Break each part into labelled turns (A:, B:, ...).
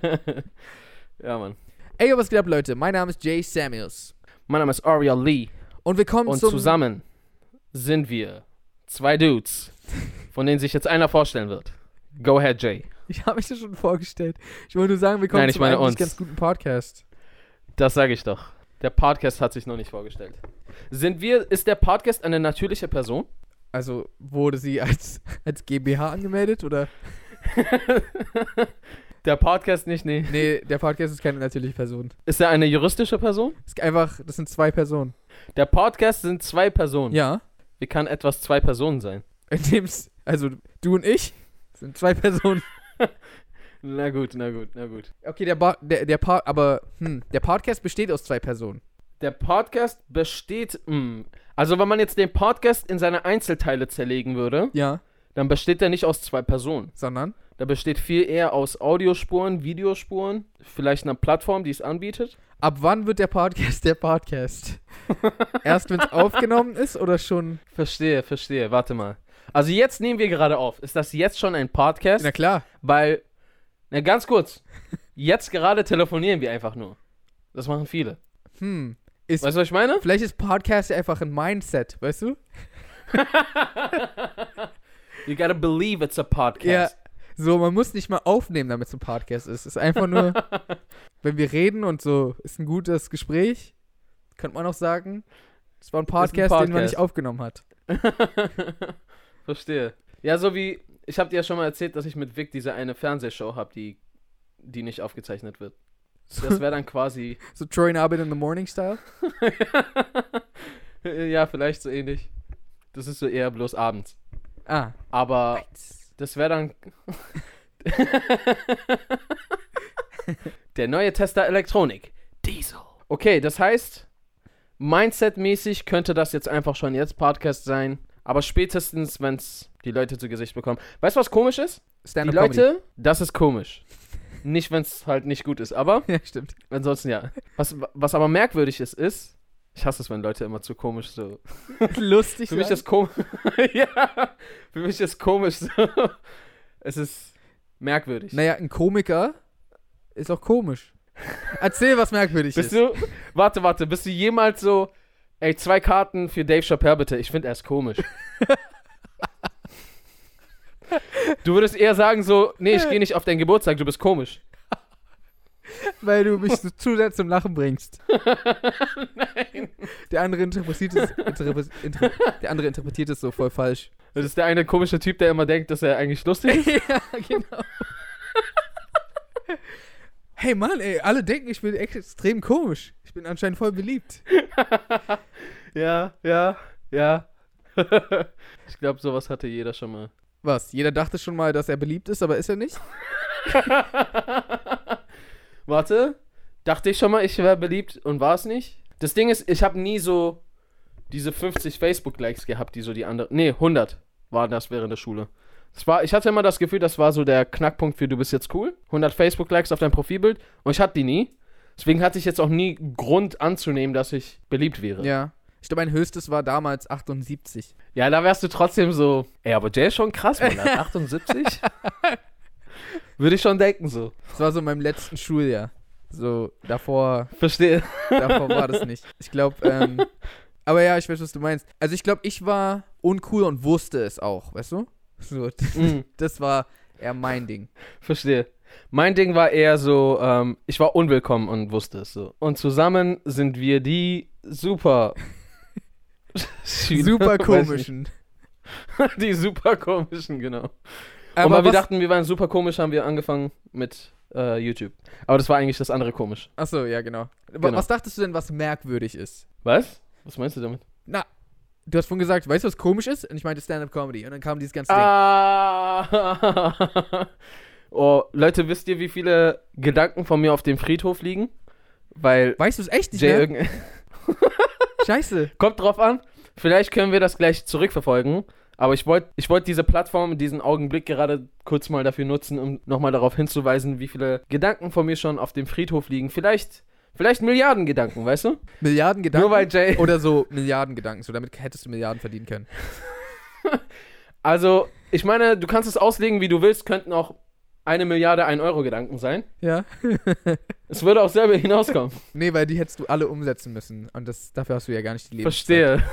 A: ja, Mann.
B: Ey, was geht ab, Leute? Mein Name ist Jay Samuels.
A: Mein Name ist Ariel Lee.
B: Und wir kommen
A: Und
B: zum...
A: zusammen sind wir zwei Dudes, von denen sich jetzt einer vorstellen wird. Go ahead, Jay.
B: Ich habe mich das schon vorgestellt. Ich wollte nur sagen, wir kommen
A: Nein, ich
B: zum
A: meine uns.
B: ganz guten Podcast.
A: Das sage ich doch. Der Podcast hat sich noch nicht vorgestellt. Sind wir, ist der Podcast eine natürliche Person?
B: Also, wurde sie als, als GmbH angemeldet, oder?
A: der Podcast nicht, nee.
B: Nee, der Podcast ist keine natürliche Person.
A: Ist er eine juristische Person?
B: Ist einfach, das sind zwei Personen.
A: Der Podcast sind zwei Personen.
B: Ja.
A: Wie kann etwas zwei Personen sein?
B: Indem's, also du und ich sind zwei Personen.
A: Na gut, na gut, na gut.
B: Okay, der, ba der, der Pod, aber, hm, der Podcast besteht aus zwei Personen.
A: Der Podcast besteht, mh, also wenn man jetzt den Podcast in seine Einzelteile zerlegen würde,
B: Ja.
A: Dann besteht er nicht aus zwei Personen.
B: Sondern?
A: Der besteht viel eher aus Audiospuren, Videospuren, vielleicht einer Plattform, die es anbietet.
B: Ab wann wird der Podcast der Podcast? Erst wenn es aufgenommen ist oder schon?
A: Verstehe, verstehe. Warte mal. Also jetzt nehmen wir gerade auf. Ist das jetzt schon ein Podcast?
B: Na klar.
A: Weil, na ganz kurz. Jetzt gerade telefonieren wir einfach nur. Das machen viele.
B: Hm. Ist,
A: Weißt du, was ich meine?
B: vielleicht ist Podcast ja einfach ein Mindset, weißt du?
A: You gotta believe it's a
B: Ja.
A: podcast.
B: So, man muss nicht mal aufnehmen, damit es ein Podcast ist. Es ist einfach nur, wenn wir reden und so, ist ein gutes Gespräch, könnte man auch sagen, es war ein Podcast, den man
A: Podcast.
B: nicht aufgenommen hat.
A: Verstehe. Ja, so wie, ich habe dir ja schon mal erzählt, dass ich mit Vic diese eine Fernsehshow habe, die, die nicht aufgezeichnet wird. Das wäre dann quasi,
B: So Troy and Abed in the Morning Style.
A: ja, vielleicht so ähnlich. Das ist so eher bloß abends.
B: Ah.
A: Aber das wäre dann der neue Tester Elektronik. Diesel. Okay, das heißt, Mindset-mäßig könnte das jetzt einfach schon jetzt Podcast sein. Aber spätestens, wenn es die Leute zu Gesicht bekommen. Weißt du, was komisch ist? Die Leute, das ist komisch. Nicht, wenn es halt nicht gut ist, aber
B: Ja, stimmt.
A: ansonsten ja. Was, was aber merkwürdig ist, ist, ich hasse es, wenn Leute immer zu komisch so.
B: Lustig.
A: Für mich ist komisch. ja, für mich ist komisch so. Es ist merkwürdig.
B: Naja, ein Komiker ist auch komisch. Erzähl, was merkwürdig
A: Bist
B: ist.
A: du, warte, warte, bist du jemals so, ey, zwei Karten für Dave Chappelle bitte? Ich finde er ist komisch. du würdest eher sagen so, nee, ich gehe nicht auf deinen Geburtstag, du bist komisch.
B: Weil du mich zu sehr zum Lachen bringst.
A: Nein.
B: Der andere interpretiert es, interpre, inter, der andere interpretiert es so voll falsch.
A: Das ist der eine komische Typ, der immer denkt, dass er eigentlich lustig ist.
B: ja, genau. Hey Mann, ey, alle denken, ich bin extrem komisch. Ich bin anscheinend voll beliebt.
A: ja, ja, ja. ich glaube, sowas hatte jeder schon mal.
B: Was? Jeder dachte schon mal, dass er beliebt ist, aber ist er nicht?
A: Warte, dachte ich schon mal, ich wäre beliebt und war es nicht? Das Ding ist, ich habe nie so diese 50 Facebook-Likes gehabt, die so die anderen. Nee, 100 waren das während der Schule. Das war, ich hatte immer das Gefühl, das war so der Knackpunkt für du bist jetzt cool. 100 Facebook-Likes auf dein Profilbild und ich hatte die nie. Deswegen hatte ich jetzt auch nie Grund anzunehmen, dass ich beliebt wäre.
B: Ja. Ich glaube, mein höchstes war damals 78.
A: Ja, da wärst du trotzdem so. Ey, aber der ist schon krass, hat 78? Würde ich schon denken so.
B: Das war so in meinem letzten Schuljahr. So, davor,
A: Verstehe.
B: davor war das nicht. Ich glaube, ähm, aber ja, ich weiß, was du meinst. Also ich glaube, ich war uncool und wusste es auch, weißt du? So,
A: Mhm.
B: das war eher mein Ding.
A: Verstehe. Mein Ding war eher so, ähm, ich war unwillkommen und wusste es so. Und zusammen sind wir die super.
B: Super komischen.
A: Die super komischen, genau.
B: Aber
A: und weil wir
B: was,
A: dachten, wir waren super komisch, haben wir angefangen mit äh, YouTube. Aber das war eigentlich das andere komisch.
B: Achso, ja, genau. Wa-
A: Genau.
B: Was dachtest du denn, was merkwürdig ist?
A: Was? Was meinst du damit?
B: Na, du hast vorhin gesagt, weißt du, was komisch ist? Und ich meinte Stand-Up-Comedy. Und dann kam dieses ganze Ding.
A: Ah. oh, Leute, wisst ihr, wie viele Gedanken von mir auf dem Friedhof liegen? Weil
B: Weißt du es echt nicht
A: Jay
B: mehr?
A: irgend
B: Scheiße.
A: Kommt drauf an. Vielleicht können wir das gleich zurückverfolgen. Aber ich wollte ich wollt diese Plattform, diesen Augenblick gerade kurz mal dafür nutzen, um nochmal darauf hinzuweisen, wie viele Gedanken von mir schon auf dem Friedhof liegen. Vielleicht, vielleicht Milliarden Gedanken, weißt du?
B: Milliarden Gedanken.
A: Nur weil Jay.
B: Oder so Milliarden Gedanken. So, damit hättest du Milliarden verdienen können.
A: Also, ich meine, du kannst es auslegen, wie du willst, könnten auch eine Milliarde 1 Euro Gedanken sein.
B: Ja.
A: Es würde auch selber hinauskommen.
B: nee, weil die hättest du alle umsetzen müssen. Und das, dafür hast du ja gar nicht die Lebenszeit.
A: Verstehe.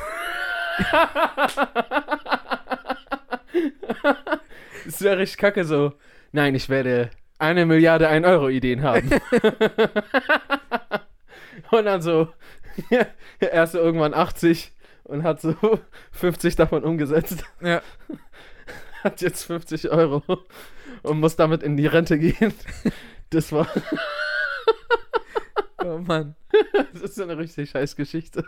A: Es wäre richtig kacke so. Nein, ich werde eine Milliarde 1 Euro Ideen haben. und dann so, er ist so irgendwann 80 und hat so 50 davon umgesetzt.
B: Ja.
A: Hat jetzt 50 Euro und muss damit in die Rente gehen. Das war,
B: Oh Mann.
A: das ist so eine richtig scheiß Geschichte.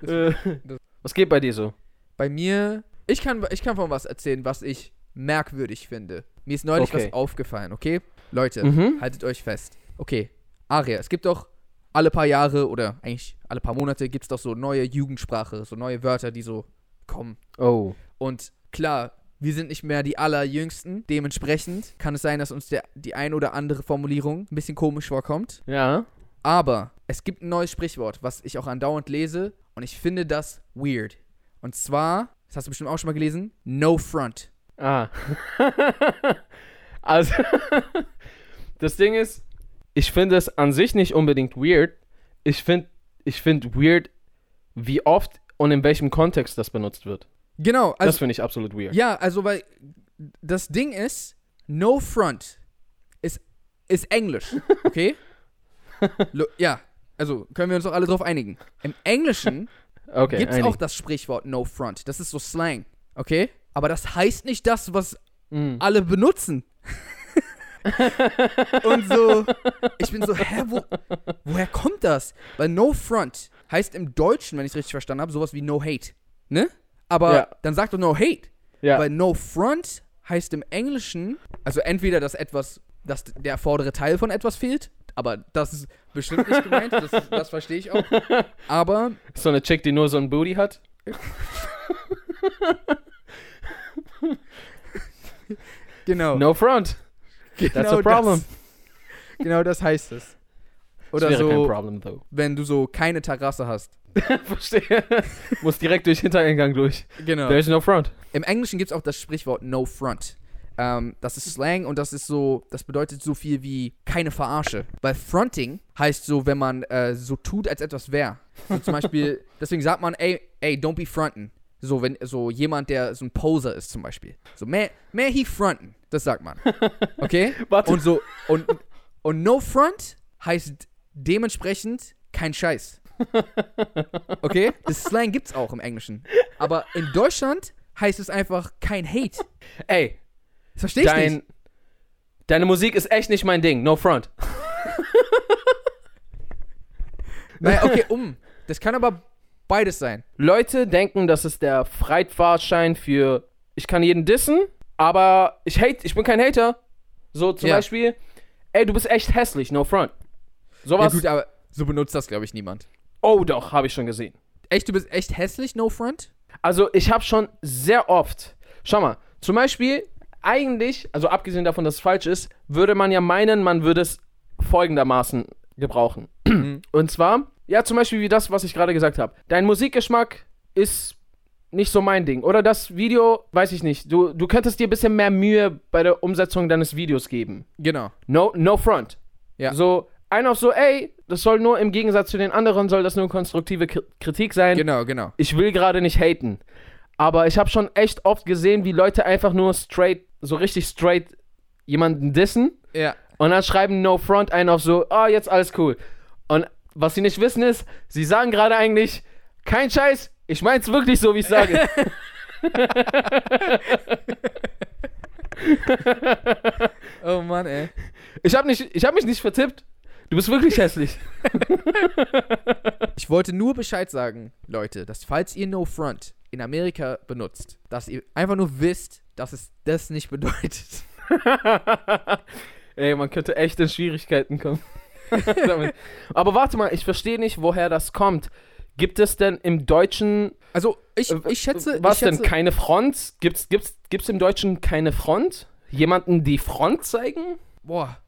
B: Das-
A: Äh,
B: das-
A: Was geht bei dir so?
B: Bei mir, ich kann, ich kann von was erzählen, was ich merkwürdig finde. Mir ist neulich
A: Okay.
B: was aufgefallen, okay? Leute,
A: Mhm.
B: haltet euch fest. Okay, Aria, es gibt doch alle paar Jahre oder eigentlich alle paar Monate gibt es doch so neue Jugendsprache, so neue Wörter, die so kommen.
A: Oh.
B: Und klar, wir sind nicht mehr die allerjüngsten. Dementsprechend kann es sein, dass uns der, die ein oder andere Formulierung ein bisschen komisch vorkommt.
A: Ja.
B: Aber es gibt ein neues Sprichwort, was ich auch andauernd lese und ich finde das weird. Und zwar, das hast du bestimmt auch schon mal gelesen, no front.
A: Ah. also, das Ding ist, ich finde es an sich nicht unbedingt weird. Ich finde ich find weird, wie oft und in welchem Kontext das benutzt wird.
B: Genau,
A: das
B: also
A: finde ich absolut weird.
B: ja, also weil das Ding ist, no front ist, ist Englisch, okay? Lo ja, also können wir uns doch alle drauf einigen. Im Englischen
A: Okay,
B: gibt es auch das Sprichwort no front. Das ist so Slang, okay? Aber das heißt nicht das, was
A: Mm.
B: alle benutzen. Und so, ich bin so, hä, wo, woher kommt das? Weil no front heißt im Deutschen, wenn ich es richtig verstanden habe, sowas wie no hate, ne? Aber
A: Ja.
B: dann sag doch no hate.
A: Ja.
B: Weil no front heißt im Englischen, also entweder, dass etwas, dass der vordere Teil von etwas fehlt, aber das ist bestimmt nicht gemeint, das, das verstehe ich auch. Aber
A: so eine Chick, die nur so ein Booty hat.
B: genau,
A: No front.
B: genau
A: That's a problem.
B: Das, genau das heißt es.
A: Das
B: Oder
A: wäre kein
B: so,
A: Problem, though.
B: wenn du so keine Terrasse hast.
A: Verstehe. Muss direkt durch Hintereingang durch.
B: Genau.
A: There is no front.
B: Im Englischen gibt es auch das Sprichwort no front. Ähm, das ist Slang und das ist so, das bedeutet so viel wie keine Verarsche. Weil fronting heißt so, wenn man äh, so tut, als etwas wäre. So zum Beispiel, deswegen sagt man, ey, ey, don't be fronten. So, wenn so jemand, der so ein Poser ist zum Beispiel. So, mehr, mehr he fronten. Das sagt man. Okay?
A: Warte.
B: Und so, und, und no front heißt dementsprechend kein Scheiß. Okay? Das Slang gibt's auch im Englischen. Aber in Deutschland heißt es einfach kein Hate.
A: Ey,
B: Das verstehe ich
A: dein,
B: nicht.
A: deine Musik ist echt nicht mein Ding. No front.
B: Naja, okay, um. Das kann aber beides sein.
A: Leute denken, das ist der Freitfahrschein für ich kann jeden dissen, aber ich hate, ich bin kein Hater. So zum
B: Ja.
A: Beispiel, ey, du bist echt hässlich, no front.
B: Ja,
A: Sowas.
B: gut, aber so benutzt das, glaube ich, niemand.
A: oh doch, habe ich schon gesehen.
B: Echt, du bist echt hässlich, no front?
A: Also ich habe schon sehr oft, schau mal, zum Beispiel eigentlich, also abgesehen davon, dass es falsch ist, würde man ja meinen, man würde es folgendermaßen gebrauchen. Und zwar, ja, zum Beispiel wie das, was ich gerade gesagt habe. Dein Musikgeschmack ist nicht so mein Ding. Oder das Video, weiß ich nicht. Du, du könntest dir ein bisschen mehr Mühe bei der Umsetzung deines Videos geben.
B: Genau.
A: No, no front.
B: Ja.
A: So, ein auf so, ey, das soll nur im Gegensatz zu den anderen, soll das nur konstruktive Kritik sein
B: Genau, genau.
A: ich will gerade nicht haten. Aber ich habe schon echt oft gesehen, wie Leute einfach nur straight, so richtig straight jemanden dissen
B: Ja.
A: und dann schreiben No Front ein auf so, oh, jetzt alles cool. Und was sie nicht wissen ist, sie sagen gerade eigentlich, kein Scheiß, ich mein's wirklich so, wie ich sage.
B: Oh Mann, ey.
A: ich habe hab mich nicht vertippt. Du bist wirklich hässlich.
B: Ich wollte nur Bescheid sagen, Leute, dass falls ihr No Front in Amerika benutzt, dass ihr einfach nur wisst, dass es das nicht bedeutet.
A: Ey, man könnte echt in Schwierigkeiten kommen. Aber warte mal, ich verstehe nicht, woher das kommt. Gibt es denn im Deutschen
B: Also, ich,
A: Äh,
B: ich schätze.
A: Was
B: ich schätze,
A: denn? Keine Front? Gibt's, gibt's, gibt's im Deutschen keine Front? Jemanden die Front zeigen?
B: Boah.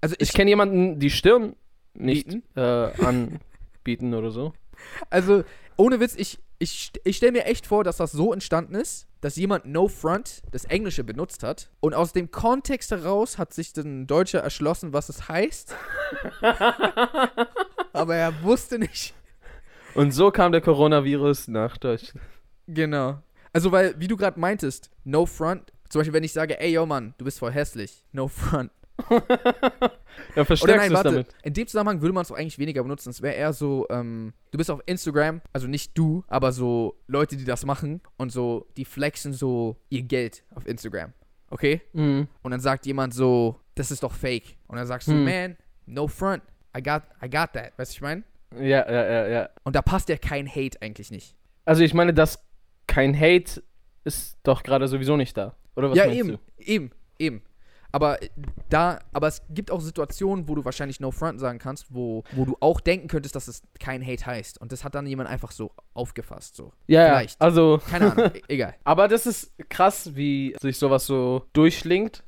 B: Also,
A: Ich
B: ich,
A: kenne jemanden die Stirn nicht äh, anbieten oder so.
B: also ohne Witz, ich, ich, ich stelle mir echt vor, dass das so entstanden ist, dass jemand No Front, das Englische, benutzt hat. Und aus dem Kontext heraus hat sich ein Deutscher erschlossen, was es heißt. Aber er wusste nicht.
A: Und so kam der Coronavirus nach Deutschland.
B: Genau. Also, weil, wie du gerade meintest, No Front. Zum Beispiel, wenn ich sage, ey, yo, Mann, du bist voll hässlich. No Front.
A: Ja,
B: Oder
A: verstärkst
B: nein,
A: du es
B: warte.
A: damit.
B: In dem Zusammenhang würde man es auch eigentlich weniger benutzen. Es wäre eher so, ähm, du bist auf Instagram, also nicht du, aber so Leute, die das machen und so, die flexen so ihr Geld auf Instagram. Okay?
A: Mhm.
B: Und dann sagt jemand so, das ist doch fake. Und dann sagst du,
A: Hm.
B: man, no front. I got, I got that. Weißt du, ich meine?
A: Ja, ja, ja, ja.
B: Und da passt ja kein Hate eigentlich nicht.
A: Also ich meine, dass kein Hate ist doch gerade sowieso nicht da. Oder was
B: ja,
A: meinst
B: eben,
A: du?
B: eben, eben. Aber äh, da, aber es gibt auch Situationen, wo du wahrscheinlich No Front sagen kannst, wo, wo du auch denken könntest, dass es kein Hate heißt. Und das hat dann jemand einfach so aufgefasst. So.
A: Ja.
B: Vielleicht.
A: Also,
B: Keine Ahnung, e egal.
A: aber das ist krass, wie sich sowas so durchschlingt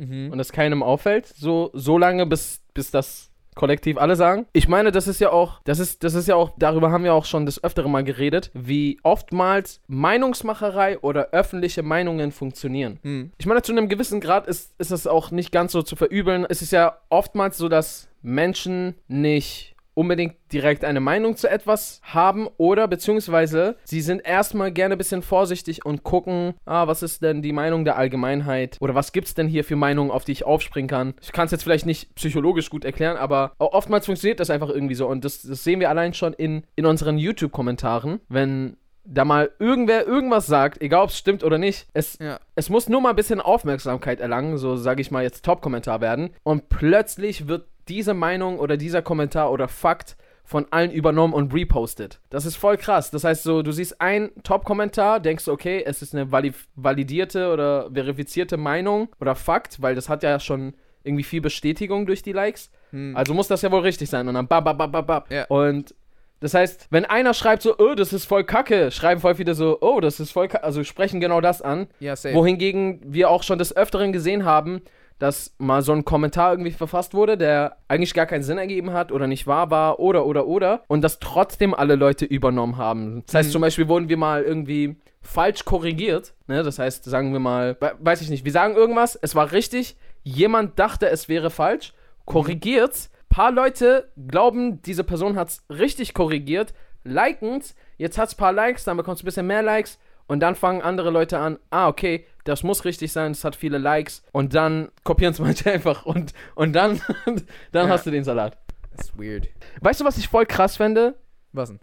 B: Mhm.
A: und es keinem auffällt. So, so lange, bis, bis das kollektiv alle sagen. Ich meine, das ist ja auch, das ist, das ist ja auch, darüber haben wir auch schon das öftere Mal geredet, wie oftmals Meinungsmacherei oder öffentliche Meinungen funktionieren.
B: Mhm.
A: Ich meine, zu einem gewissen Grad ist, ist es auch nicht ganz so zu verübeln. Es ist ja oftmals so, dass Menschen nicht unbedingt direkt eine Meinung zu etwas haben oder beziehungsweise sie sind erstmal gerne ein bisschen vorsichtig und gucken, ah, was ist denn die Meinung der Allgemeinheit oder was gibt's denn hier für Meinungen, auf die ich aufspringen kann. Ich kann es jetzt vielleicht nicht psychologisch gut erklären, aber oftmals funktioniert das einfach irgendwie so und das, das sehen wir allein schon in, in unseren YouTube-Kommentaren, wenn da mal irgendwer irgendwas sagt, egal ob es stimmt oder nicht, es,
B: Ja.
A: es muss nur mal ein bisschen Aufmerksamkeit erlangen, so sage ich mal jetzt Top-Kommentar werden. Und plötzlich wird diese Meinung oder dieser Kommentar oder Fakt von allen übernommen und repostet. Das ist voll krass. Das heißt so, du siehst einen Top-Kommentar, denkst du, okay, es ist eine vali validierte oder verifizierte Meinung oder Fakt, weil das hat ja schon irgendwie viel Bestätigung durch die Likes.
B: Mhm.
A: Also muss das ja wohl richtig sein. Und dann bab, bab, bab, bab, bab.
B: Ja.
A: Und das heißt, wenn einer schreibt so, oh, das ist voll kacke, schreiben voll viele so, oh, das ist voll kacke, also sprechen genau das an.
B: ja, safe.
A: Wohingegen wir auch schon des Öfteren gesehen haben, dass mal so ein Kommentar irgendwie verfasst wurde, der eigentlich gar keinen Sinn ergeben hat oder nicht wahr war oder oder oder und das trotzdem alle Leute übernommen haben. Das heißt
B: Mhm.
A: zum Beispiel wurden wir mal irgendwie falsch korrigiert, ne? das heißt sagen wir mal, we- weiß ich nicht, wir sagen irgendwas, es war richtig, jemand dachte es wäre falsch, korrigiert's, paar Leute glauben, diese Person hat's richtig korrigiert, liken's, jetzt hat's paar Likes, dann bekommst du ein bisschen mehr Likes und dann fangen andere Leute an, ah, okay, das muss richtig sein, es hat viele Likes. Und dann kopieren es manche einfach und, und dann, dann
B: Ja.
A: hast du den Salat.
B: Das ist weird.
A: Weißt du, was ich voll krass fände?
B: Was denn?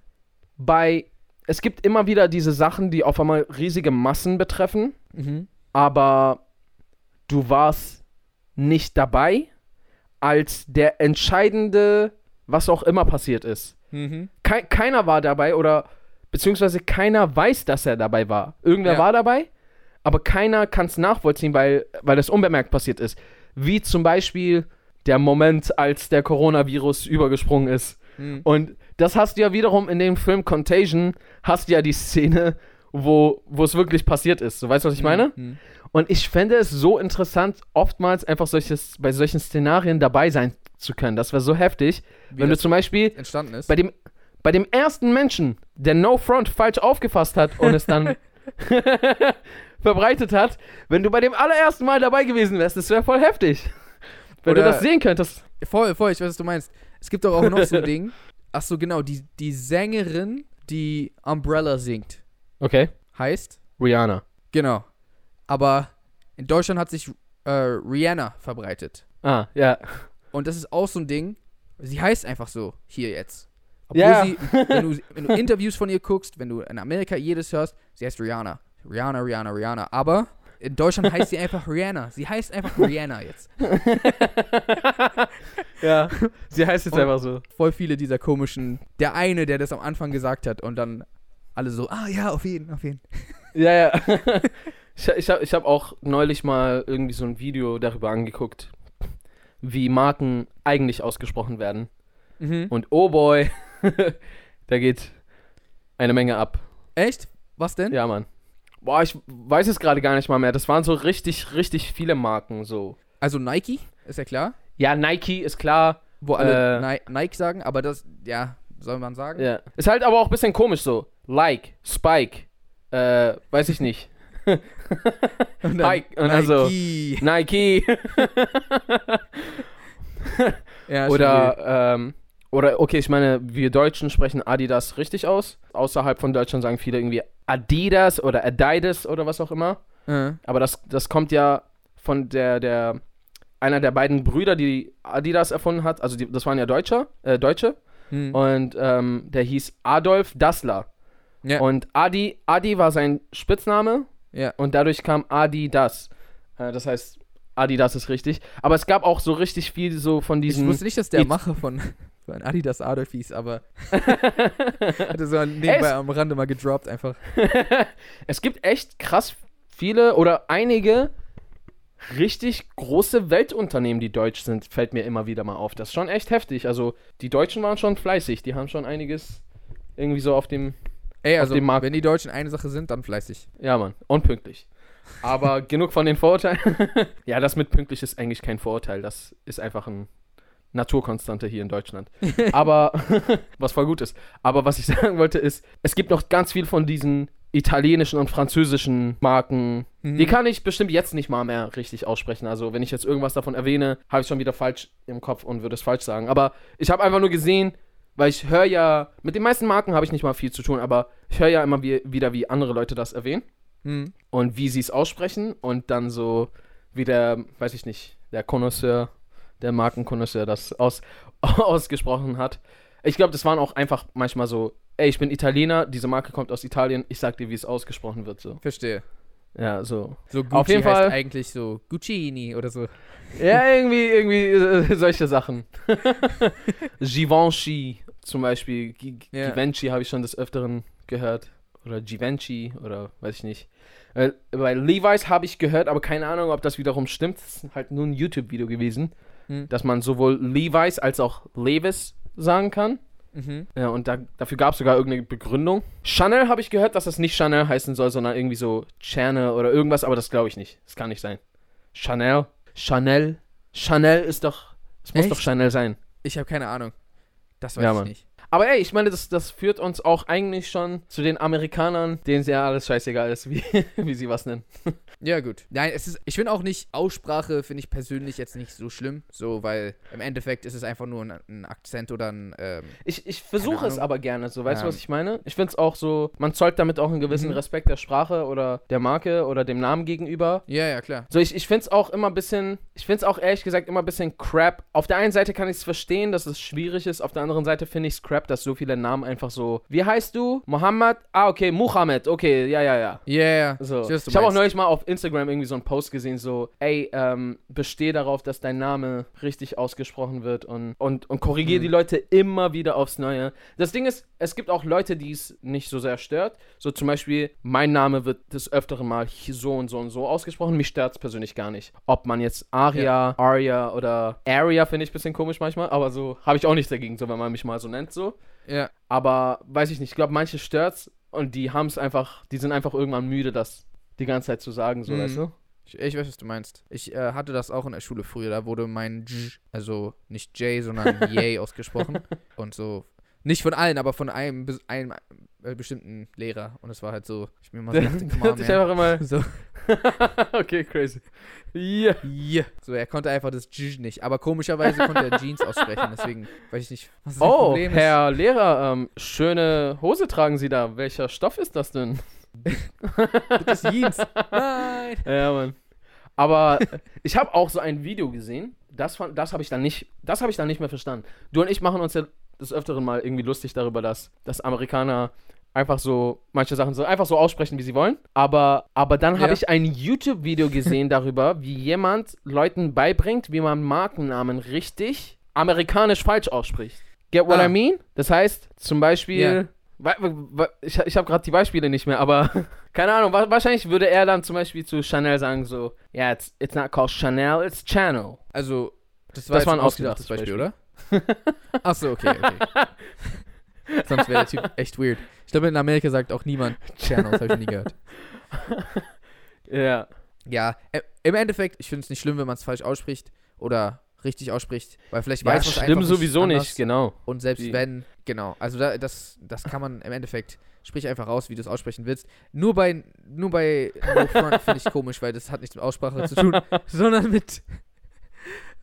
A: Bei, es gibt immer wieder diese Sachen, die auf einmal riesige Massen betreffen,
B: Mhm.
A: aber du warst nicht dabei, als der entscheidende, was auch immer passiert ist.
B: Mhm.
A: Kei keiner war dabei oder beziehungsweise keiner weiß, dass er dabei war. Irgendwer
B: Ja.
A: war dabei, aber keiner kann es nachvollziehen, weil, weil das unbemerkt passiert ist. Wie zum Beispiel der Moment, als der Coronavirus übergesprungen ist.
B: Mhm.
A: Und das hast du ja wiederum in dem Film Contagion, hast du ja die Szene, wo es wirklich passiert ist. So, weißt du, was ich meine?
B: Mhm.
A: Und ich fände es so interessant, oftmals einfach solches, bei solchen Szenarien dabei sein zu können. Das wäre so heftig,
B: Wie
A: wenn du zum Beispiel
B: entstanden ist.
A: bei dem, bei dem ersten Menschen, der No Front falsch aufgefasst hat und es dann verbreitet hat, wenn du bei dem allerersten Mal dabei gewesen wärst, das wäre voll heftig. Wenn
B: Oder-
A: du das sehen könntest.
B: Voll, voll, ich weiß, was du meinst. Es gibt doch auch noch so ein Ding. Ach so, genau, die, die Sängerin, die Umbrella singt,
A: Okay.
B: heißt,
A: Rihanna.
B: genau. Aber in Deutschland hat sich äh, Rihanna verbreitet.
A: Ah, ja.
B: Und das ist auch so ein Ding. Sie heißt einfach so hier jetzt. Obwohl
A: Ja.
B: sie, wenn du, wenn du Interviews von ihr guckst, wenn du in Amerika jedes hörst, sie heißt Rihanna. Rihanna, Rihanna, Rihanna. Aber in Deutschland heißt sie einfach Rihanna. Sie heißt einfach Rihanna jetzt.
A: Ja. Sie heißt jetzt
B: Und-
A: einfach so.
B: Voll viele dieser komischen. Der eine, der das am Anfang gesagt hat und dann alle so, ah ja, auf jeden, auf jeden.
A: Ja, ja. ich ich habe ich hab auch neulich mal irgendwie so ein Video darüber angeguckt, wie Marken eigentlich ausgesprochen werden.
B: Mhm.
A: Und oh boy, da geht eine Menge ab.
B: Echt? Was denn?
A: Ja, Mann. Boah, ich weiß es gerade gar nicht mal mehr. Das waren so richtig, richtig viele Marken so.
B: Also Nike, ist ja klar.
A: Ja, Nike ist klar.
B: Wo alle
A: Äh.
B: Ni Nike sagen, aber das, ja, soll man sagen?
A: Ja. Ist halt aber auch ein bisschen komisch so. Like, Spike, äh, weiß ich nicht.
B: Und
A: und also-
B: Nike.
A: Nike.
B: Ja,
A: oder, ähm, oder, okay, ich meine, wir Deutschen sprechen Adidas richtig aus. Außerhalb von Deutschland sagen viele irgendwie Adidas oder Adidas oder was auch immer.
B: Äh,
A: Aber das, das kommt ja von der, der, einer der beiden Brüder, die Adidas erfunden hat. Also, die, das waren ja Deutscher, äh, Deutsche.
B: hm.
A: Und ähm, der hieß Adolf Dassler.
B: Ja.
A: Und Adi, Adi war sein Spitzname
B: ja.
A: und dadurch kam Adidas. Äh, das heißt, Adidas ist richtig. Aber es gab auch so richtig viel so von
B: Ich
A: diesen.
B: wusste nicht, dass der
A: It-
B: Macher von, von Adidas Adolf hieß, aber hatte so nebenbei
A: Es-
B: am Rande mal gedroppt einfach.
A: es gibt echt krass viele oder einige richtig große Weltunternehmen, die deutsch sind, fällt mir immer wieder mal auf. Das ist schon echt heftig. Also, die Deutschen waren schon fleißig. Die haben schon einiges irgendwie so auf dem.
B: Ey,
A: Auf
B: also
A: dem Markt.
B: wenn die Deutschen eine Sache sind, dann fleißig.
A: Ja, Mann, unpünktlich. Aber genug von den Vorurteilen. ja, das mit pünktlich ist eigentlich kein Vorurteil. Das ist einfach ein Naturkonstante hier in Deutschland. Aber, was voll gut ist. Aber was ich sagen wollte ist, es gibt noch ganz viel von diesen italienischen und französischen Marken.
B: Mhm.
A: Die kann ich bestimmt jetzt nicht mal mehr richtig aussprechen. Also, wenn ich jetzt irgendwas davon erwähne, habe ich schon wieder falsch im Kopf und würde es falsch sagen. Aber ich habe einfach nur gesehen, weil ich höre ja, mit den meisten Marken habe ich nicht mal viel zu tun, aber ich höre ja immer wie, wieder, wie andere Leute das erwähnen
B: Hm.
A: und wie sie es aussprechen und dann so wie der, weiß ich nicht, der Connoisseur, der Markenkonnoisseur das aus, ausgesprochen hat. Ich glaube, das waren auch einfach manchmal so, ey, ich bin Italiener, diese Marke kommt aus Italien, ich sag dir, wie es ausgesprochen wird, so.
B: Verstehe.
A: Ja, so.
B: So Gucci
A: Auf jeden
B: heißt
A: Fall-
B: eigentlich so Guccini oder so.
A: Ja, irgendwie, irgendwie äh, solche Sachen. Givenchy zum Beispiel, Gi-
B: Ja.
A: Givenchy habe ich schon des Öfteren gehört. Oder Givenchy oder weiß ich nicht. Äh, bei Levi's habe ich gehört, aber keine Ahnung, ob das wiederum stimmt. Das ist halt nur ein YouTube-Video gewesen,
B: Hm.
A: dass man sowohl Levi's als auch Levis sagen kann.
B: Mhm.
A: Ja, und da, dafür gab es sogar irgendeine Begründung. Chanel habe ich gehört, dass das nicht Chanel heißen soll, sondern irgendwie so Chanel oder irgendwas, aber das glaube ich nicht. Das kann nicht sein. Chanel? Chanel? Chanel ist doch. Es muss doch Chanel sein.
B: Ich habe keine Ahnung. Das weiß
A: Ja,
B: ich
A: Mann.
B: nicht.
A: Aber ey, ich meine, das, das führt uns auch eigentlich schon zu den Amerikanern, denen es ja alles scheißegal ist, wie, wie sie was nennen.
B: Ja, gut. Nein, es ist, ich finde auch nicht, Aussprache finde ich persönlich jetzt nicht so schlimm, so, weil im Endeffekt ist es einfach nur ein, ein Akzent oder ein, ähm,
A: Ich, ich versuche es aber gerne so. Weißt du,
B: Ähm.
A: was ich meine? Ich finde es auch so, man zollt damit auch einen gewissen
B: Mhm.
A: Respekt der Sprache oder der Marke oder dem Namen gegenüber.
B: ja, ja, klar.
A: So, ich, ich finde es auch immer ein bisschen, ich finde es auch ehrlich gesagt immer ein bisschen crap. Auf der einen Seite kann ich es verstehen, dass es schwierig ist, auf der anderen Seite finde ich es crap, dass so viele Namen einfach so, wie heißt du? Mohammed? Ah, okay, Muhammad, okay, ja, ja, ja.
B: Ja, ja.
A: So.
B: Ich
A: habe auch neulich mal auf Instagram irgendwie so einen Post gesehen, so, ey, ähm, besteh darauf, dass dein Name richtig ausgesprochen wird und, und, und korrigiere
B: Mhm.
A: die Leute immer wieder aufs Neue. Das Ding ist, es gibt auch Leute, die es nicht so sehr stört. So zum Beispiel, mein Name wird des Öfteren mal so und so und so ausgesprochen. Mich stört es persönlich gar nicht. Ob man jetzt Aria, Aria oder Aria finde ich ein bisschen komisch manchmal, aber so habe ich auch nichts dagegen, so wenn man mich mal so nennt, so.
B: Ja.
A: Aber weiß ich nicht, ich glaube, manche stört's und die haben es einfach, die sind einfach irgendwann müde, das die ganze Zeit zu sagen, so,
B: Mhm.
A: weißt du?
B: Ich, ich weiß, was du meinst. Ich äh, hatte das auch in der Schule früher. Da wurde mein J, also nicht J, sondern Yay ausgesprochen. Und so, nicht von allen, aber von einem, einem äh, bestimmten Lehrer. Und es war halt so, ich mir mal so dachte, come on,
A: einfach immer.
B: So,
A: okay, crazy. Yeah.
B: yeah. so, er konnte einfach das J nicht. Aber komischerweise konnte er Jeans aussprechen. Deswegen weiß ich nicht, was sein
A: Oh,
B: Problem ist.
A: Herr Lehrer, ähm, schöne Hose tragen Sie da. Welcher Stoff ist das denn?
B: Das ist Jeans. Nein.
A: Ja, Mann. Aber ich habe auch so ein Video gesehen. Das, fand- das habe ich dann nicht, das habe ich dann nicht mehr verstanden. Du und ich machen uns ja des Öfteren mal irgendwie lustig darüber, dass, dass Amerikaner einfach so manche Sachen so einfach so aussprechen, wie sie wollen. Aber, aber dann habe
B: Ja.
A: ich ein YouTube-Video gesehen darüber, wie jemand Leuten beibringt, wie man Markennamen richtig amerikanisch falsch ausspricht. Get what
B: Ah.
A: I mean? Das heißt, zum Beispiel, wa- ich, ich habe gerade die Beispiele nicht mehr, aber keine Ahnung, wa wahrscheinlich würde er dann zum Beispiel zu Chanel sagen so, ja, yeah, it's, it's not called Chanel, it's Channel.
B: Also, das war,
A: Das war ein
B: ausgedachtes
A: ausgedachtes
B: Beispiel, oder? Achso, okay, okay. Sonst wäre der Typ echt weird. Ich glaube, in Amerika sagt auch niemand Channels, habe ich noch nie gehört.
A: Ja.
B: Ja, äh, im Endeffekt, ich finde es nicht schlimm, wenn man es falsch ausspricht oder richtig ausspricht, weil vielleicht
A: Ja,
B: weiß man es
A: schlimm
B: einfach
A: sowieso
B: nicht,
A: nicht, genau.
B: Und selbst
A: Wie-
B: wenn, Genau, also da, das, das kann man im Endeffekt, sprich einfach raus, wie du es aussprechen willst. Nur bei, nur bei No Front finde ich komisch, weil das hat nichts mit Aussprache zu tun, sondern mit,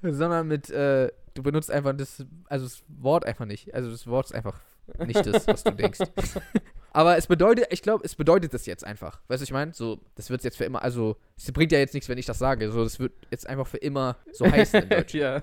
B: sondern mit, äh, du benutzt einfach das, also das Wort einfach nicht. Also das Wort ist einfach nicht das, was du denkst. Aber es bedeutet, ich glaube, es bedeutet das jetzt einfach. Weißt du, ich meine? So, das wird jetzt für immer, also, es bringt ja jetzt nichts, wenn ich das sage. So, das wird jetzt einfach für immer so heißen in Deutsch.
A: ja.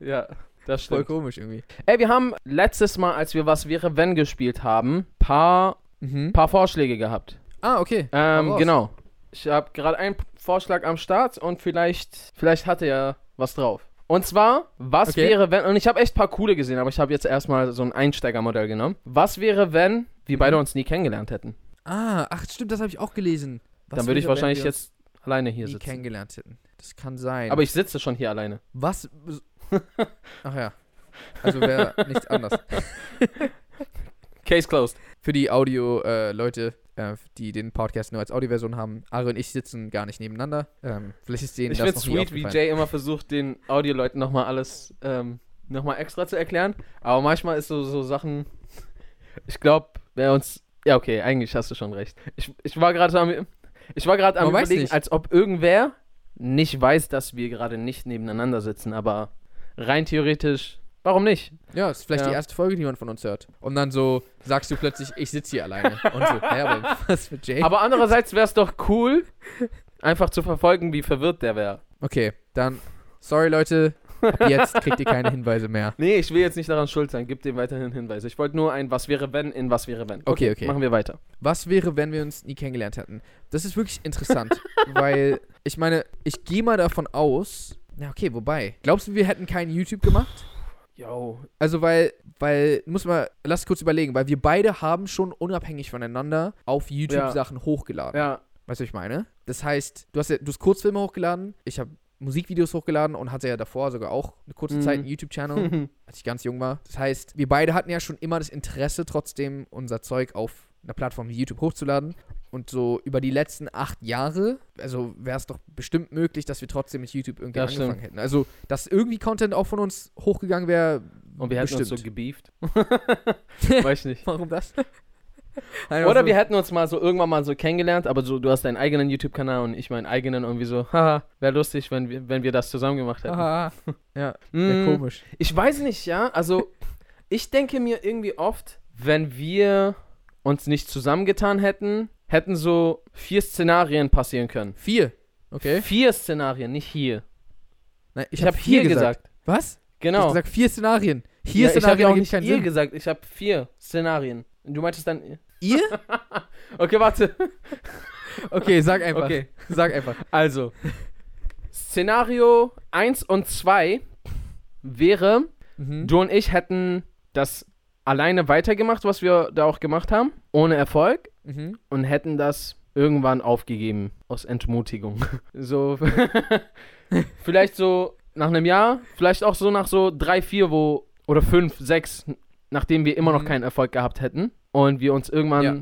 A: ja, das
B: Voll
A: stimmt.
B: komisch irgendwie.
A: Ey, wir haben letztes Mal, als wir Was wäre wenn gespielt haben, paar,
B: Mhm.
A: paar Vorschläge gehabt.
B: Ah, okay.
A: Ähm, genau. Ich habe gerade einen Vorschlag am Start und vielleicht, vielleicht hatte er was drauf. Und zwar, was
B: Okay.
A: wäre, wenn, und ich habe echt ein paar coole gesehen, aber ich habe jetzt erstmal so ein Einsteigermodell genommen. Was wäre, wenn wir beide
B: Mhm.
A: uns nie kennengelernt hätten?
B: Ah, ach, stimmt, das habe ich auch gelesen. Was
A: Dann würde ich wahrscheinlich jetzt alleine hier
B: nie
A: sitzen.
B: kennengelernt hätten. Das kann sein.
A: Aber ich sitze schon hier alleine.
B: Was. Ach ja. Also wäre nichts anders.
A: Case closed.
B: Für die Audio-Leute, äh, die den Podcast nur als Audioversion haben, Ari und ich sitzen gar nicht nebeneinander. Ähm, vielleicht ist denen
A: Ich
B: das noch
A: sweet, wie. Jay immer versucht, den Audioleuten nochmal alles ähm, nochmal extra zu erklären. Aber manchmal ist so, so Sachen. Ich glaube, wer uns. Ja, okay, eigentlich hast du schon recht. Ich, ich war gerade am. Ich war gerade am
B: Man
A: überlegen, als ob irgendwer nicht weiß, dass wir gerade nicht nebeneinander sitzen, aber rein theoretisch, warum nicht?
B: Ja, ist vielleicht
A: Ja.
B: die erste Folge, die man von uns hört. Und dann so sagst du plötzlich, ich sitze hier alleine. Und so, hä, aber was mit Jay?
A: Aber andererseits wäre es doch cool, einfach zu verfolgen, wie verwirrt der wäre.
B: okay, dann, sorry Leute, ab jetzt kriegt ihr keine Hinweise mehr.
A: Nee, ich will jetzt nicht daran schuld sein. Gib dem weiterhin Hinweise. Ich wollte nur ein Was wäre wenn in Was wäre wenn.
B: Okay, okay.
A: Machen wir weiter.
B: Was wäre, wenn wir uns nie kennengelernt hätten? Das ist wirklich interessant, weil ich meine, ich gehe mal davon aus. Na, okay, wobei. Glaubst du, wir hätten kein YouTube gemacht?
A: Yo.
B: Also, weil, weil, muss mal, lass kurz überlegen, weil wir beide haben schon unabhängig voneinander auf YouTube
A: Ja.
B: Sachen hochgeladen.
A: Ja,
B: Weißt du, was ich meine? Das heißt, du hast ja, du hast Kurzfilme hochgeladen, ich habe Musikvideos hochgeladen und hatte ja davor sogar auch eine kurze
A: Mhm.
B: Zeit einen YouTube-Channel, als ich ganz jung war. Das heißt, wir beide hatten ja schon immer das Interesse, trotzdem unser Zeug auf einer Plattform wie YouTube hochzuladen. Und so über die letzten acht Jahre, also wäre es doch bestimmt möglich, dass wir trotzdem mit YouTube irgendwie
A: Ja,
B: angefangen
A: stimmt.
B: hätten. Also, dass irgendwie Content auch von uns hochgegangen wäre.
A: Und wir hätten uns so
B: Bestimmt.
A: gebieft. Weiß ich nicht.
B: Warum das?
A: Oder wir hätten uns mal so irgendwann mal so kennengelernt, aber so, du hast deinen eigenen YouTube-Kanal und ich meinen eigenen wir so, haha, wäre lustig, wenn wir, wenn wir das zusammen gemacht hätten.
B: Aha. Ja,
A: Mm,
B: wäre komisch.
A: Ich weiß nicht, ja. Also, ich denke mir irgendwie oft, wenn wir uns nicht zusammengetan hätten, hätten so vier Szenarien passieren können.
B: Vier. Okay.
A: Vier Szenarien, nicht hier.
B: Nein,
A: Ich, habe vier gesagt.
B: Was? Du
A: Genau.
B: hast gesagt vier Szenarien. Vier
A: ja, ich habe
B: Szenarien
A: auch nicht
B: keinen
A: ihr
B: Sinn.
A: gesagt. Ich habe vier Szenarien. Und Du meintest dann.
B: Ihr?
A: Okay, warte.
B: Okay, sag einfach.
A: Okay.
B: Sag einfach.
A: Also, Szenario 1 und 2 wäre,
B: Mhm.
A: du und ich hätten das alleine weitergemacht, was wir da auch gemacht haben, ohne Erfolg
B: Mhm.
A: und hätten das irgendwann aufgegeben aus Entmutigung. So, vielleicht so nach einem Jahr, vielleicht auch so nach so drei, vier, wo oder fünf, sechs, nachdem wir immer noch
B: Mhm.
A: keinen Erfolg gehabt hätten und wir uns irgendwann
B: Ja.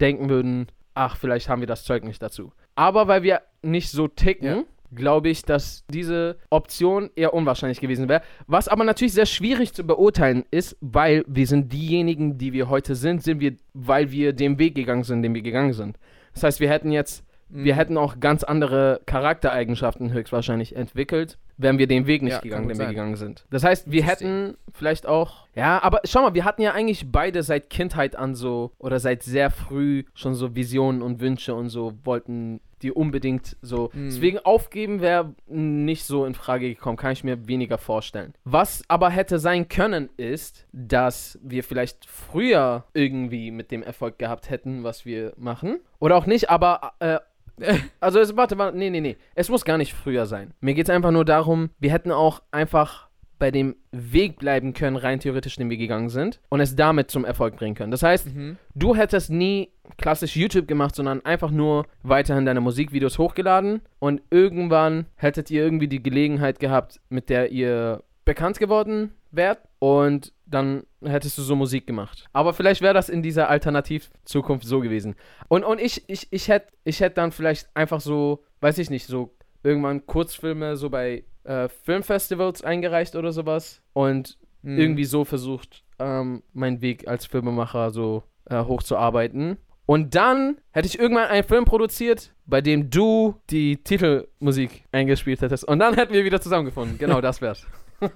A: denken würden, ach, vielleicht haben wir das Zeug nicht dazu. Aber weil wir nicht so ticken,
B: Ja.
A: Glaube ich, dass diese Option eher unwahrscheinlich gewesen wäre. Was aber natürlich sehr schwierig zu beurteilen ist, weil wir sind diejenigen, die wir heute sind, sind wir, weil wir den Weg gegangen sind, den wir gegangen sind. Das heißt, wir hätten jetzt, wir
B: Mhm.
A: hätten auch ganz andere Charaktereigenschaften höchstwahrscheinlich entwickelt, wären wir den Weg nicht
B: Ja,
A: gegangen, den wir
B: sein.
A: gegangen sind. Das heißt, wir hätten vielleicht auch, ja, aber schau mal, wir hatten ja eigentlich beide seit Kindheit an so, oder seit sehr früh schon so Visionen und Wünsche und so, wollten die unbedingt so.
B: Mhm.
A: Deswegen aufgeben wäre nicht so in Frage gekommen, kann ich mir weniger vorstellen. Was aber hätte sein können, ist, dass wir vielleicht früher irgendwie mit dem Erfolg gehabt hätten, was wir machen. Oder auch nicht, aber äh, also es, warte, warte, nee, nee, nee. Es muss gar nicht früher sein. Mir geht es einfach nur darum, wir hätten auch einfach bei dem Weg bleiben können, rein theoretisch, den wir gegangen sind, und es damit zum Erfolg bringen können. Das heißt,
B: Mhm.
A: du hättest nie klassisch YouTube gemacht, sondern einfach nur weiterhin deine Musikvideos hochgeladen und irgendwann hättet ihr irgendwie die Gelegenheit gehabt, mit der ihr bekannt geworden wärt und dann hättest du so Musik gemacht. Aber vielleicht wäre das in dieser Alternativ-Zukunft so gewesen. Und, und ich, ich, ich hätte ich hätt dann vielleicht einfach so, weiß ich nicht, so irgendwann Kurzfilme so bei äh, Filmfestivals eingereicht oder sowas und
B: Hm.
A: irgendwie so versucht, ähm, meinen Weg als Filmemacher so äh, hochzuarbeiten. Und dann hätte ich irgendwann einen Film produziert, bei dem du die Titelmusik eingespielt hättest. Und dann hätten wir wieder zusammengefunden. Genau, das wär's.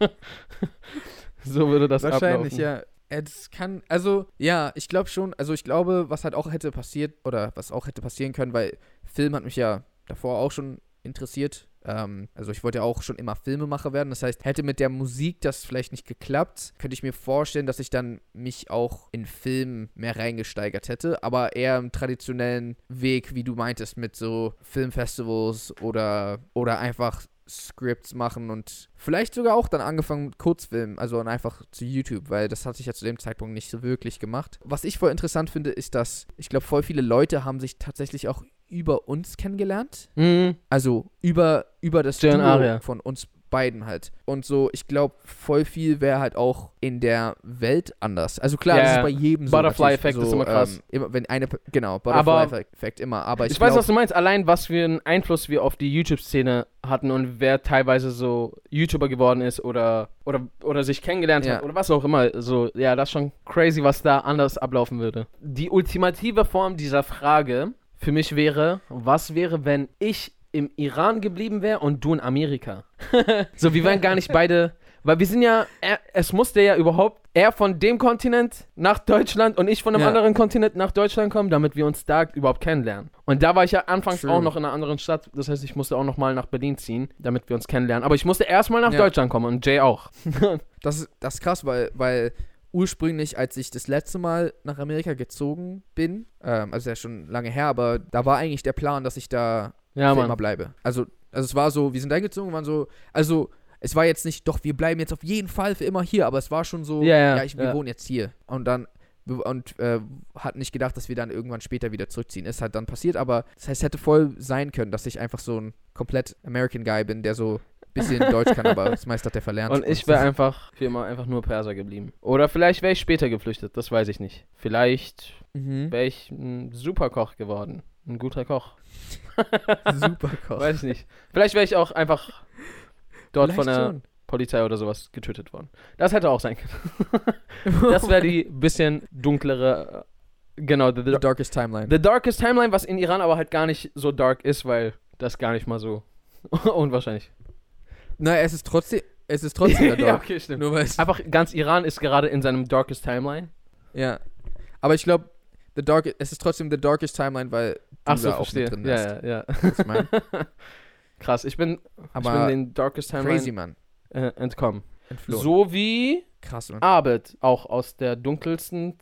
A: so würde das
B: Wahrscheinlich,
A: ablaufen.
B: ja. Ja, Das kann, also, ja, ich glaube schon, also ich glaube, was halt auch hätte passiert, oder was auch hätte passieren können, weil Film hat mich ja davor auch schon interessiert. Ähm, also ich wollte ja auch schon immer Filmemacher werden. Das heißt, hätte mit der Musik das vielleicht nicht geklappt, könnte ich mir vorstellen, dass ich dann mich auch in Film mehr reingesteigert hätte, aber eher im traditionellen Weg, wie du meintest, mit so Filmfestivals oder, oder einfach Scripts machen und vielleicht sogar auch dann angefangen mit Kurzfilmen, also einfach zu YouTube, weil das hatte ich ja zu dem Zeitpunkt nicht so wirklich gemacht. Was ich voll interessant finde, ist, dass ich glaube, voll viele Leute haben sich tatsächlich auch über uns kennengelernt.
A: Mhm.
B: Also über, über das Duo
A: Aria.
B: von uns beiden halt. Und so, ich glaube, voll viel wäre halt auch in der Welt anders. Also klar,
A: Ja,
B: das ist bei jedem so.
A: Butterfly-Effekt
B: natürlich,
A: ist immer krass.
B: Ähm, immer, wenn eine, genau, Butterfly-Effekt immer. Aber ich,
A: Ich, weiß,
B: glaub,
A: was du meinst. Allein, was für einen Einfluss wir auf die YouTube-Szene hatten und wer teilweise so YouTuber geworden ist oder, oder, oder sich kennengelernt
B: Ja.
A: hat oder was auch immer. So, ja, das ist schon crazy, was da anders ablaufen würde. Die ultimative Form dieser Frage für mich wäre, was wäre, wenn ich im Iran geblieben wäre und du in Amerika? so, wir wären gar nicht beide. Weil wir sind ja, er, es musste ja überhaupt er von dem Kontinent nach Deutschland und ich von einem
B: Ja.
A: anderen Kontinent nach Deutschland kommen, damit wir uns da überhaupt kennenlernen. Und da war ich ja anfangs
B: True.
A: auch noch in einer anderen Stadt. Das heißt, ich musste auch noch mal nach Berlin ziehen, damit wir uns kennenlernen. Aber ich musste erstmal nach
B: Ja.
A: Deutschland kommen und Jay auch.
B: Das ist, das ist krass, weil, weil ursprünglich, als ich das letzte Mal nach Amerika gezogen bin, ähm, also ja schon lange her, aber da war eigentlich der Plan, dass ich da
A: ja,
B: für immer bleibe. Also, also es war so, wir sind eingezogen, waren so, also es war jetzt nicht, doch, wir bleiben jetzt auf jeden Fall für immer hier, aber es war schon so,
A: Ja, ja,
B: ich, wir
A: ja.
B: wohnen jetzt hier. Und dann, und äh, hatten nicht gedacht, dass wir dann irgendwann später wieder zurückziehen. Ist halt dann passiert, aber das heißt, es hätte voll sein können, dass ich einfach so ein komplett American Guy bin, der so bisschen Deutsch kann, aber das meiste hat er verlernt.
A: Und ich wäre einfach für immer einfach nur Perser geblieben. Oder vielleicht wäre ich später geflüchtet, das weiß ich nicht. Vielleicht
B: Mhm.
A: wäre ich ein Superkoch geworden. Ein guter Koch.
B: Super Koch.
A: Weiß ich nicht. Vielleicht wäre ich auch einfach dort von
B: Vielleicht
A: der
B: schon.
A: Polizei oder sowas getötet worden. Das hätte auch sein können. Das wäre die bisschen dunklere. äh, Genau, the,
B: The
A: the,
B: Darkest Timeline.
A: the Darkest Timeline, was in Iran aber halt gar nicht so dark ist, weil das gar nicht mal so unwahrscheinlich.
B: Naja, es ist trotzdem, es ist trotzdem der
A: ja, okay, stimmt.
B: Nur weil es,
A: Einfach ganz Iran ist gerade in seinem Darkest Timeline.
B: ja. Aber ich glaube, The Dark, es ist trotzdem The Darkest Timeline, weil du
A: Ach so,
B: da auch
A: verstehe.
B: drin.
A: Ja, ja, ja.
B: Was ich mein.
A: Krass, ich bin, ich bin
B: Aber
A: den Darkest Timeline
B: crazy, Mann.
A: äh, entkommen.
B: Entflohen.
A: So wie
B: Krass, Mann.
A: Abed auch aus der dunkelsten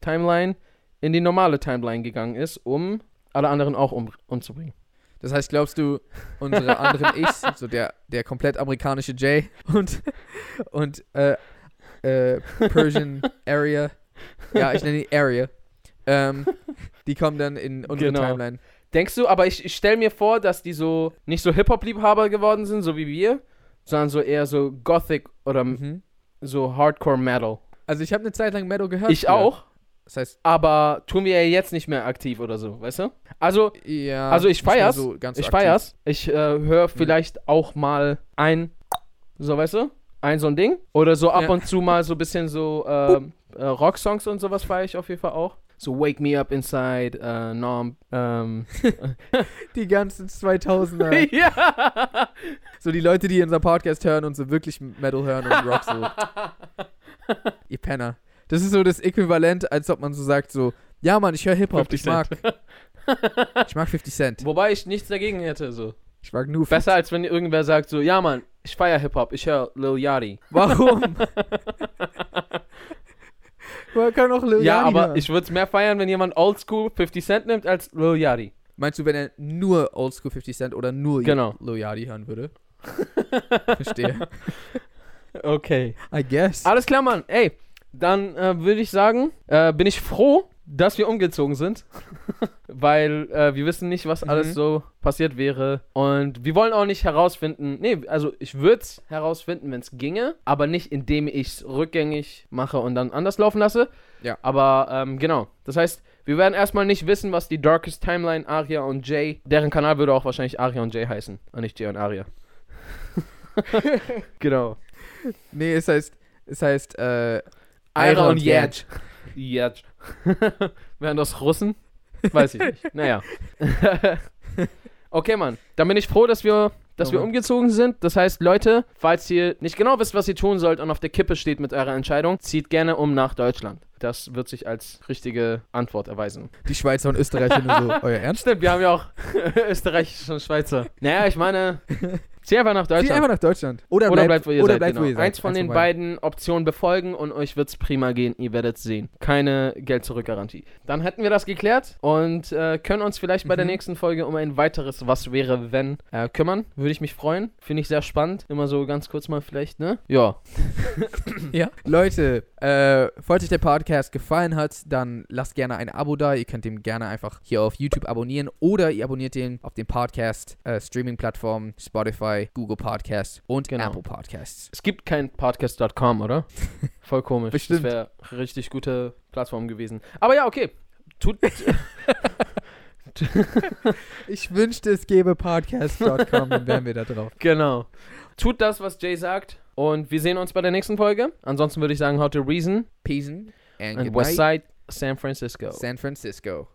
A: Timeline in die normale Timeline gegangen ist, um alle anderen auch um, umzubringen.
B: Das heißt, glaubst du, unsere anderen Ichs, so der, der komplett amerikanische Jay und, und äh, äh, Persian Area, ja, ich nenne die Area, ähm, die kommen dann in unsere
A: Genau.
B: Timeline.
A: Denkst du, aber ich, ich stelle mir vor, dass die so nicht so Hip-Hop-Liebhaber geworden sind, so wie wir, sondern so eher so Gothic oder
B: Mhm.
A: so Hardcore-Metal.
B: Also ich habe eine Zeit lang Metal gehört.
A: Ich
B: früher.
A: auch,
B: Das heißt,
A: aber tun wir ja jetzt nicht mehr aktiv oder so, weißt du? Also,
B: ja.
A: Also ich feier's.
B: So
A: ich feier's. Ich äh, höre vielleicht auch mal ein, so weißt du, ein so ein Ding. Oder so ab
B: Ja.
A: und zu mal so ein bisschen so ähm, äh, Rocksongs und sowas feiere ich auf jeden Fall auch. So Wake Me Up Inside, äh, Norm, ähm,
B: Die ganzen 2000er.
A: ja.
B: so die Leute, die unseren Podcast hören und so wirklich Metal hören und Rock so. Ihr Penner. Das ist so das Äquivalent, als ob man so sagt so, ja Mann, ich höre Hip-Hop,
A: 50
B: ich mag, ich mag 50 Cent.
A: Wobei ich nichts dagegen hätte, so.
B: Ich mag nur
A: Besser als wenn irgendwer sagt so, ja Mann, ich feiere Hip-Hop, ich höre Lil Yachty.
B: Warum? Man kann auch Lil
A: Ja,
B: Yachty
A: aber
B: hören.
A: ich würde es mehr feiern, wenn jemand Oldschool 50 Cent nimmt als Lil Yachty.
B: Meinst du, wenn er nur Oldschool 50 Cent oder nur
A: Genau.
B: Lil Yachty hören würde? Verstehe.
A: Okay.
B: I guess.
A: Alles klar, Mann. Ey, dann äh, würde ich sagen, äh, bin ich froh, dass wir umgezogen sind. Weil äh, wir wissen nicht, was
B: Mhm.
A: alles so passiert wäre. Und wir wollen auch nicht herausfinden. Nee, also ich würde es herausfinden, wenn es ginge. Aber nicht, indem ich es rückgängig mache und dann anders laufen lasse.
B: Ja.
A: Aber ähm, genau. Das heißt, wir werden erstmal nicht wissen, was die Darkest Timeline, Aria und Jay. Deren Kanal würde auch wahrscheinlich Aria und Jay heißen. Und nicht Jay und Aria. genau.
B: Nee, es heißt, Es heißt, äh,
A: Ira und Jetsch. Jetsch. Wären das Russen? Weiß ich nicht. Naja. okay, Mann. Dann bin ich froh, dass wir, dass
B: Oh
A: wir umgezogen sind. Das heißt, Leute, falls ihr nicht genau wisst, was ihr tun sollt und auf der Kippe steht mit eurer Entscheidung, zieht gerne um nach Deutschland. Das wird sich als richtige Antwort erweisen.
B: Die Schweizer und Österreicher nur so, euer Ernst?
A: Stimmt, wir haben ja auch Österreichische und Schweizer. Naja, ich meine, zieh einfach nach
B: Zieh
A: Deutschland.
B: einfach nach Deutschland. Oder,
A: Oder
B: bleibt,
A: bleibt, wo ihr
B: oder
A: seid.
B: bleibt,
A: genau.
B: wo ihr seid.
A: Eins von den
B: von
A: beiden Optionen befolgen und euch wird's prima gehen. Ihr werdet sehen. Keine Geld-Zurück-Garantie. Dann hätten wir das geklärt und äh, können uns vielleicht bei der
B: Mhm.
A: nächsten Folge um ein weiteres Was wäre, wenn äh, kümmern. Würde ich mich freuen. Finde ich sehr spannend. Immer so ganz kurz mal vielleicht, ne? Ja.
B: Ja. Leute, äh, falls euch der Podcast gefallen hat, dann lasst gerne ein Abo da. Ihr könnt ihn gerne einfach hier auf YouTube abonnieren oder ihr abonniert ihn auf den Podcast, äh, Streaming-Plattformen, Spotify, Google Podcasts und
A: Genau.
B: Apple Podcasts.
A: Es gibt kein Podcast.com, oder? Voll komisch.
B: Bestimmt.
A: Das wäre richtig gute Plattform gewesen. Aber ja, okay. Tut.
B: Ich wünschte, es gäbe podcast.com, dann wären wir da drauf.
A: Genau. Tut das, was Jay sagt. Und wir sehen uns bei der nächsten Folge. Ansonsten würde ich sagen, How to Reason
B: Peace and
A: and
B: good
A: West
B: night,
A: Side San Francisco.
B: San Francisco.